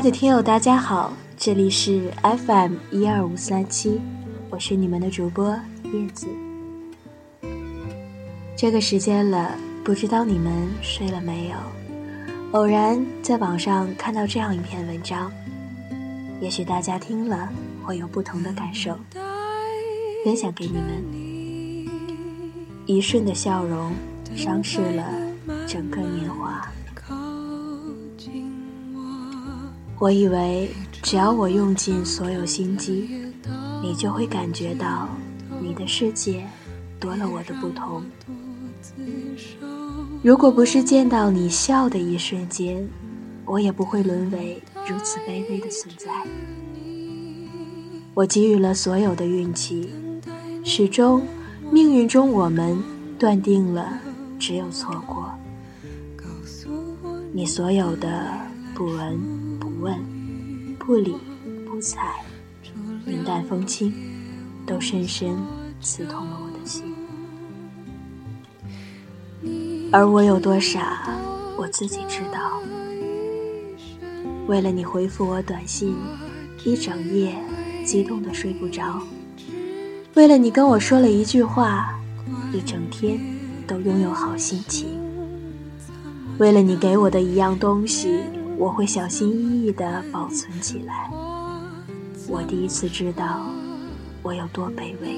爱的听友，大家好，这里是 FM 一二五三七，我是你们的主播叶子。这个时间了，不知道你们睡了没有？偶然在网上看到这样一篇文章，也许大家听了会有不同的感受，分享给你们。一瞬的笑容，伤逝了整个年华。我以为只要我用尽所有心机，你就会感觉到你的世界多了我的不同。如果不是见到你笑的一瞬间，我也不会沦为如此卑微的存在。我给予了所有的运气，始终命运中我们断定了只有错过。你所有的不闻。问，不理不睬，云淡风轻，都深深刺痛了我的心。而我有多傻，我自己知道。为了你回复我短信，一整夜激动的睡不着；为了你跟我说了一句话，一整天都拥有好心情；为了你给我的一样东西。我会小心翼翼地保存起来。我第一次知道我有多卑微。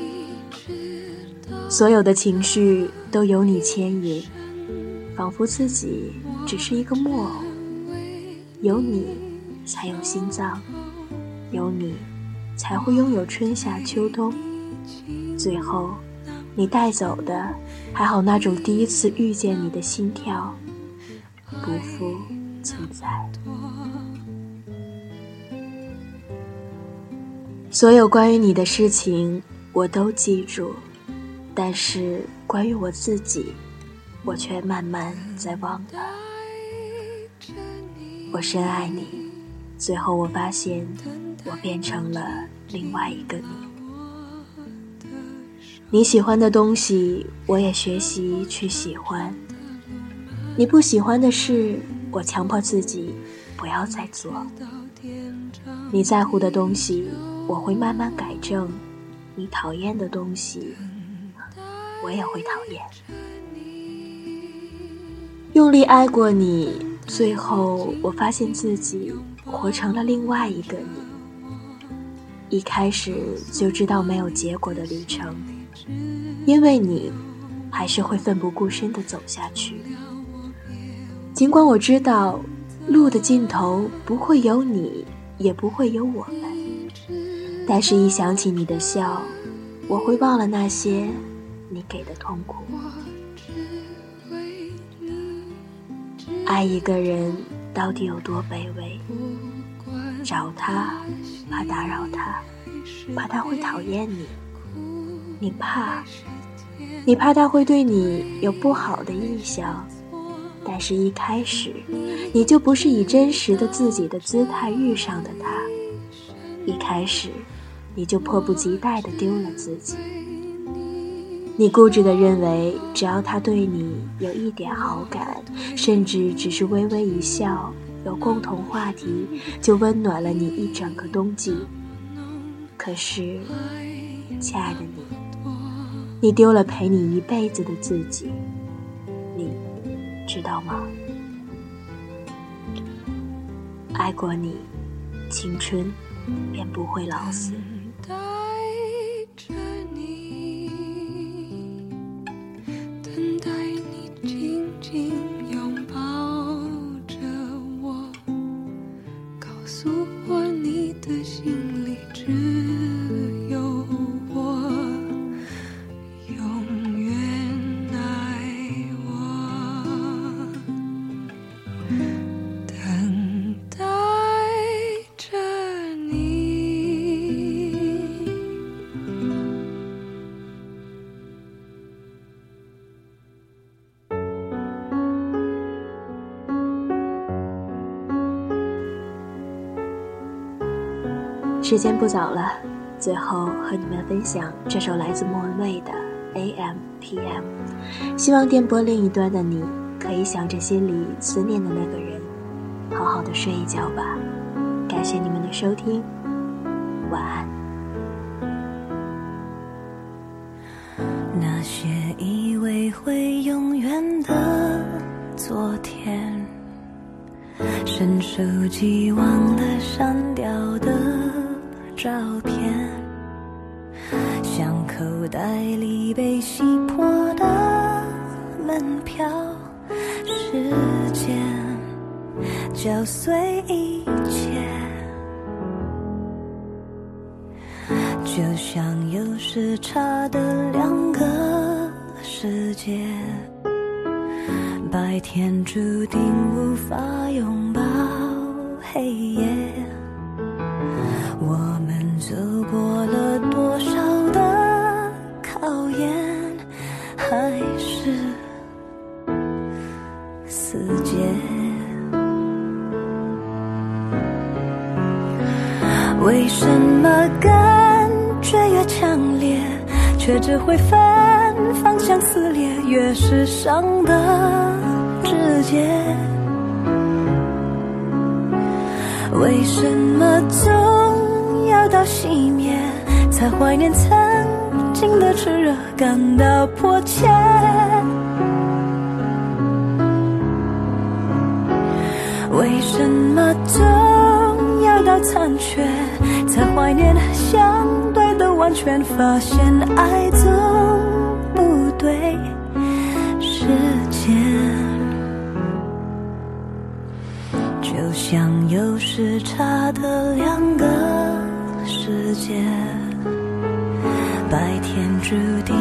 所有的情绪都由你牵引，仿佛自己只是一个木偶。有你才有心脏，有你才会拥有春夏秋冬。最后，你带走的还好那种第一次遇见你的心跳，不负。存在。所有关于你的事情，我都记住，但是关于我自己，我却慢慢在忘了。我深爱你，最后我发现，我变成了另外一个你。你喜欢的东西，我也学习去喜欢；你不喜欢的事。我强迫自己不要再做。你在乎的东西，我会慢慢改正；你讨厌的东西，我也会讨厌。用力爱过你，最后我发现自己活成了另外一个你。一开始就知道没有结果的旅程，因为你还是会奋不顾身的走下去。尽管我知道，路的尽头不会有你，也不会有我们，但是，一想起你的笑，我会忘了那些你给的痛苦。爱一个人到底有多卑微？找他，怕打扰他，怕他会讨厌你，你怕，你怕他会对你有不好的印象。但是，一开始，你就不是以真实的自己的姿态遇上的他。一开始，你就迫不及待的丢了自己。你固执的认为，只要他对你有一点好感，甚至只是微微一笑，有共同话题，就温暖了你一整个冬季。可是，亲爱的你，你丢了陪你一辈子的自己。知道吗？爱过你，青春便不会老死。时间不早了，最后和你们分享这首来自莫文蔚的《A.M. P.M.》，希望电波另一端的你可以想着心里思念的那个人，好好的睡一觉吧。感谢你们的收听，晚安。那些以为会永远的昨天，伸手即忘了删掉的照片，像口袋里被洗破的门票，时间搅碎一切，就像有时差的两个世界。白天注定无法拥抱黑夜，我死结？为什么感觉越强烈，却只会分方向撕裂？越是伤的直接，为什么总要到熄灭，才怀念曾经的炽热，感到迫切？为什么总要到残缺，才怀念相对的完全？发现爱总不对时间，就像有时差的两个世界，白天注定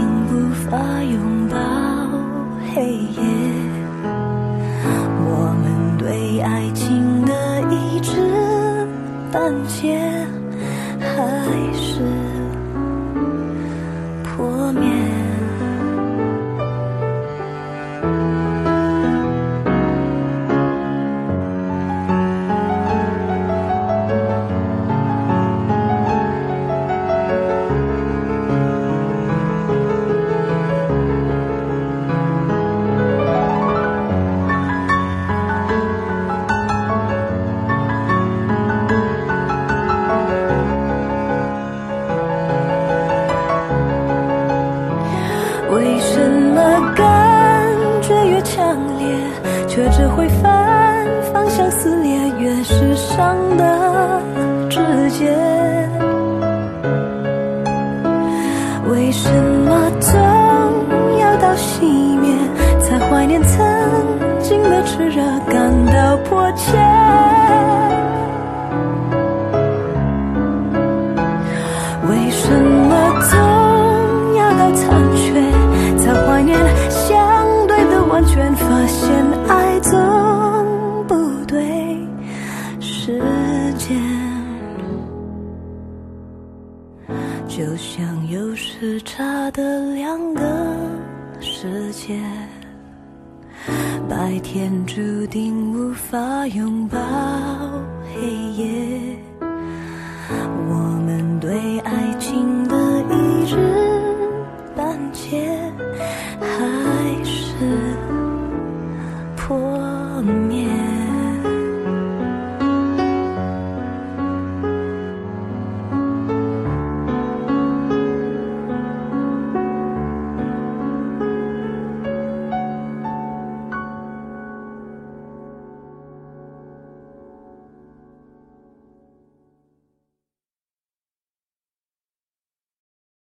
强烈，却只会反方向撕裂？越是伤的直接，为什么总要到熄灭，才怀念曾经的炽热，感到迫切？就像有时差的两个世界，白天注定无法拥抱黑夜。